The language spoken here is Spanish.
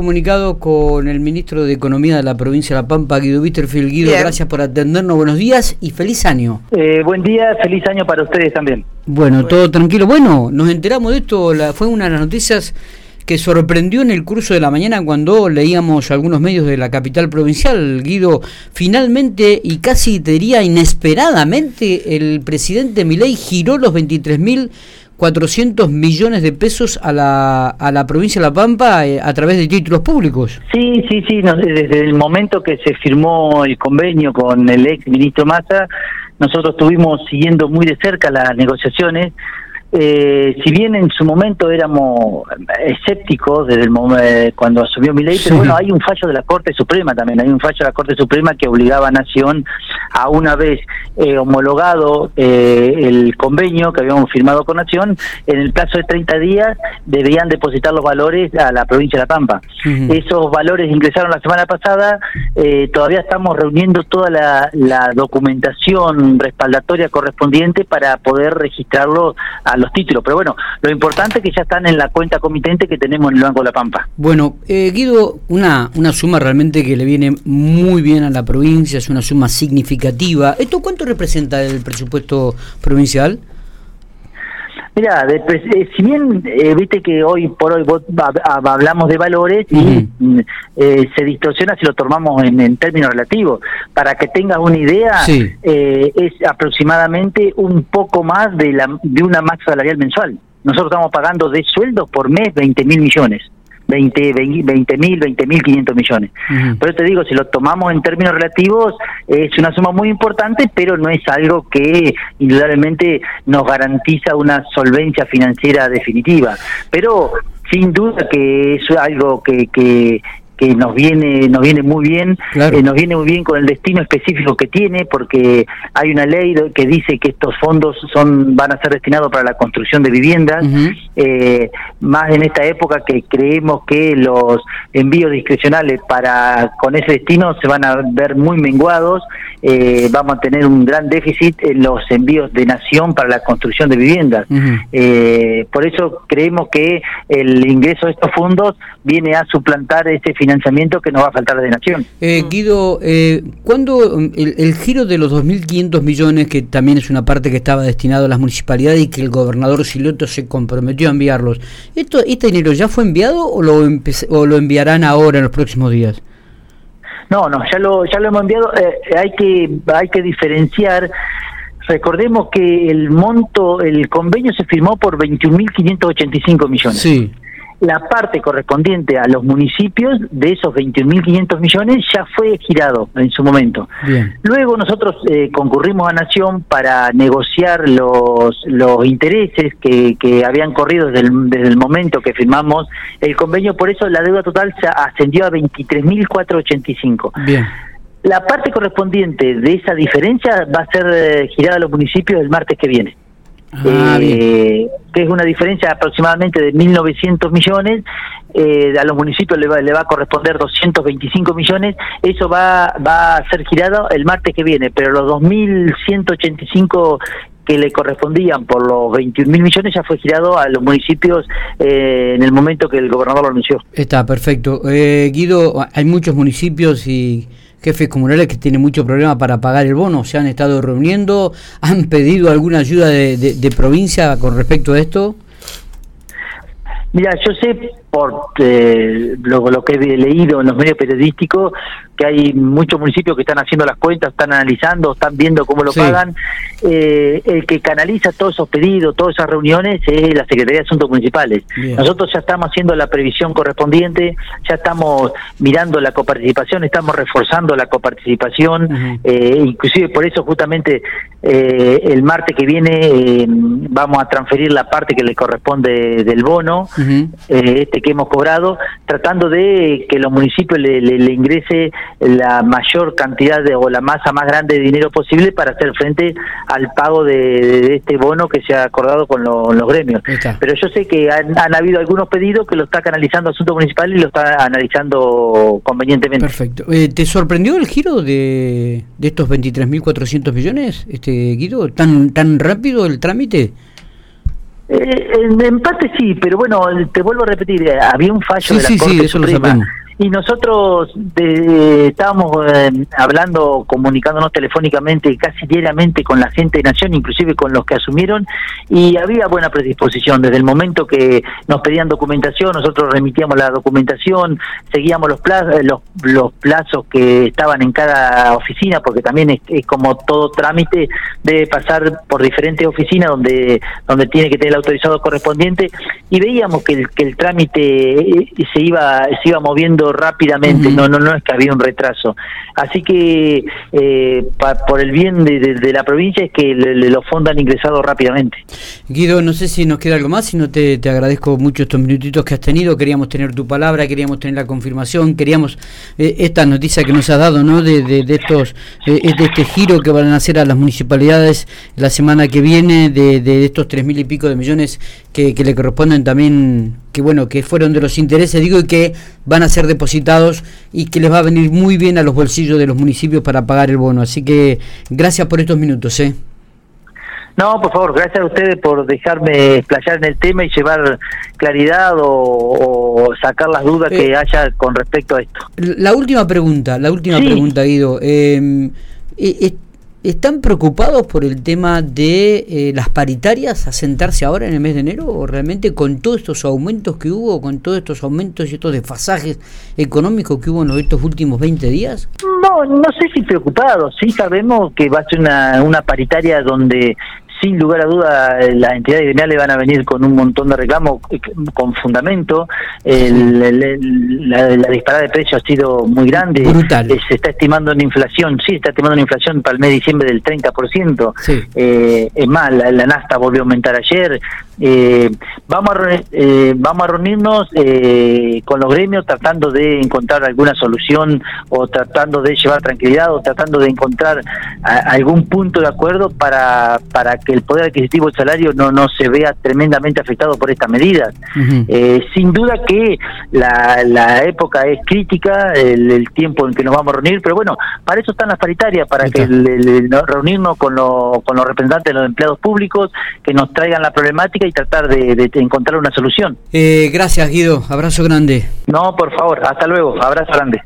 comunicado con el ministro de Economía de la provincia de La Pampa, Guido Witterfield. Guido, gracias por atendernos. Buenos días y feliz año. Eh, buen día, feliz año para ustedes también. Bueno, todo tranquilo. Bueno, nos enteramos de esto. fue una de las noticias que sorprendió en el curso de la mañana cuando leíamos algunos medios de la capital provincial. Guido, finalmente y casi te diría inesperadamente, el presidente Milei giró los 23 mil 400 millones de pesos a la, a la provincia de La Pampa eh, a través de títulos públicos. Sí, sí, sí, desde el momento que se firmó el convenio con el ex ministro Massa, nosotros estuvimos siguiendo muy de cerca las negociaciones eh, si bien en su momento éramos escépticos desde el momento cuando asumió mi ley, pero bueno, hay un fallo de la Corte Suprema también, hay un fallo de la Corte Suprema que obligaba a Nación a una vez eh, homologado eh, el convenio que habíamos firmado con Nación, en el plazo de 30 días debían depositar los valores a la provincia de La Pampa. Esos valores ingresaron la semana pasada, eh, todavía estamos reuniendo toda la, la documentación respaldatoria correspondiente para poder registrarlo a los títulos. Pero bueno, lo importante es que ya están en la cuenta comitente que tenemos en el Banco de la Pampa. Bueno, eh, Guido, una, una suma realmente que le viene muy bien a la provincia, es una suma significativa. ¿Esto cuánto representa el presupuesto provincial? Mira, eh, si bien eh, viste que hoy por hoy hablamos de valores y mm, eh, se distorsiona si lo tomamos en, términos relativos. Para que tengas una idea, es aproximadamente un poco más de, la, de una masa salarial mensual. Nosotros estamos pagando de sueldos por mes 20 mil millones. 20 20 mil, 20 mil 500 millones. Pero te digo, si lo tomamos en términos relativos, es una suma muy importante, pero no es algo que indudablemente nos garantiza una solvencia financiera definitiva. Pero sin duda que es algo que, que, que nos viene nos viene muy bien eh, nos viene muy bien con el destino específico que tiene porque hay una ley que dice que estos fondos son van a ser destinados para la construcción de viviendas. Eh, más en esta época que creemos que los envíos discrecionales para con ese destino se van a ver muy menguados. Eh, vamos a tener un gran déficit en los envíos de nación para la construcción de viviendas. Por eso creemos que el ingreso de estos fondos viene a suplantar ese financiamiento financiamiento que nos va a faltar de Nación. Eh, Guido, eh, ¿cuándo el, giro de los 2.500 millones, que también es una parte que estaba destinado a las municipalidades y que el gobernador Siloto se comprometió a enviarlos, ¿esto, ¿este dinero ya fue enviado o lo, o lo enviarán ahora en los próximos días? No, no, ya lo, ya lo hemos enviado. Eh, hay, que, hay que diferenciar recordemos que el monto, el convenio se firmó por 21.585 millones. Sí la parte correspondiente a los municipios de esos 21.500 millones ya fue girado en su momento. Luego nosotros eh, concurrimos a Nación para negociar los, los intereses que, que habían corrido desde el, desde el momento que firmamos el convenio, por eso la deuda total se ascendió a 23.485. Bien. La parte correspondiente de esa diferencia va a ser eh, girada a los municipios el martes que viene. Ah, eh, que es una diferencia aproximadamente de 1.900 millones, eh, a los municipios le va, le va a corresponder 225 millones, eso va, va a ser girado el martes que viene, pero los 2.185 que le correspondían por los 21 mil millones ya fue girado a los municipios eh, en el momento que el gobernador lo anunció. Está perfecto. Eh, Guido, hay muchos municipios y jefes comunales que tienen mucho problema para pagar el bono. ¿Se han estado reuniendo? ¿Han pedido alguna ayuda de, provincia con respecto a esto? Mira, yo sé por eh, lo, que he leído en los medios periodísticos que hay muchos municipios que están haciendo las cuentas, están analizando, están viendo cómo lo pagan. Eh, el que canaliza todos esos pedidos, todas esas reuniones es la Secretaría de Asuntos Municipales. Nosotros ya estamos haciendo la previsión correspondiente, ya estamos mirando la coparticipación, estamos reforzando la coparticipación, eh, inclusive por eso justamente eh, el martes que viene vamos a transferir la parte que le corresponde del bono, este que hemos cobrado, tratando de que los municipios le, le ingrese la mayor cantidad de, o la masa más grande de dinero posible para hacer frente al pago de, este bono que se ha acordado con los gremios. Pero yo sé que han, habido algunos pedidos que lo está canalizando Asunto Municipal y lo está analizando convenientemente. Perfecto. Eh, ¿Te sorprendió el giro de, de estos 23.400 millones, este Guido? ¿Tan, ¿Tan rápido el trámite? En, parte sí, pero bueno, te vuelvo a repetir, había un fallo de la Corte Suprema y nosotros estábamos eh, hablando, comunicándonos telefónicamente casi diariamente con la gente de Nación, inclusive con los que asumieron, y había buena predisposición. Desde el momento que nos pedían documentación, nosotros remitíamos la documentación, seguíamos los plazos, eh, los, los plazos que estaban en cada oficina, porque también es, como todo trámite, debe pasar por diferentes oficinas donde, donde tiene que tener el autorizado correspondiente, y veíamos que el, que el trámite eh, se iba, se iba moviendo rápidamente, no, no, no es que había un retraso. Así que eh, por el bien de, la provincia es que los fondos han ingresado rápidamente. Guido, no sé si nos queda algo más, si no te, agradezco mucho estos minutitos que has tenido, queríamos tener tu palabra, queríamos tener la confirmación, queríamos eh, esta noticia que nos ha dado, ¿no? De, de, estos, eh, de este giro que van a hacer a las municipalidades la semana que viene, de, de estos tres mil y pico de millones que, que le corresponden también que bueno, que fueron de los intereses, digo, y que van a ser depositados y que les va a venir muy bien a los bolsillos de los municipios para pagar el bono. Así que gracias por estos minutos, ¿eh? No, por favor, gracias a ustedes por dejarme explayar en el tema y llevar claridad o, sacar las dudas que eh, haya con respecto a esto. La última pregunta, la última pregunta, Guido. Eh, eh ¿Están preocupados por el tema de eh, las paritarias a sentarse ahora en el mes de enero? ¿O realmente con todos estos aumentos que hubo, con todos estos aumentos y estos desfasajes económicos que hubo en estos últimos 20 días? No, no sé si preocupados. Sí sabemos que va a ser una, una paritaria donde sin lugar a duda las entidades gremiales van a venir con un montón de reclamos eh, con fundamento. la, disparada de precios ha sido muy grande. Eh, se está estimando una inflación, sí, está estimando una inflación para el mes de diciembre del 30%. Eh, es más, la, la, nafta volvió a aumentar ayer. Eh, vamos, a, eh, vamos a reunirnos eh, con los gremios tratando de encontrar alguna solución o tratando de llevar tranquilidad o tratando de encontrar algún punto de acuerdo para, para que el poder adquisitivo del salario no, no se vea tremendamente afectado por estas medidas. sin duda que la, la época es crítica, el, tiempo en que nos vamos a reunir, pero bueno, para eso están las paritarias, para que reunirnos con, con los representantes de los empleados públicos, que nos traigan la problemática y tratar de, encontrar una solución. Eh, gracias, Guido. Abrazo grande. No, por favor. Hasta luego. Abrazo grande.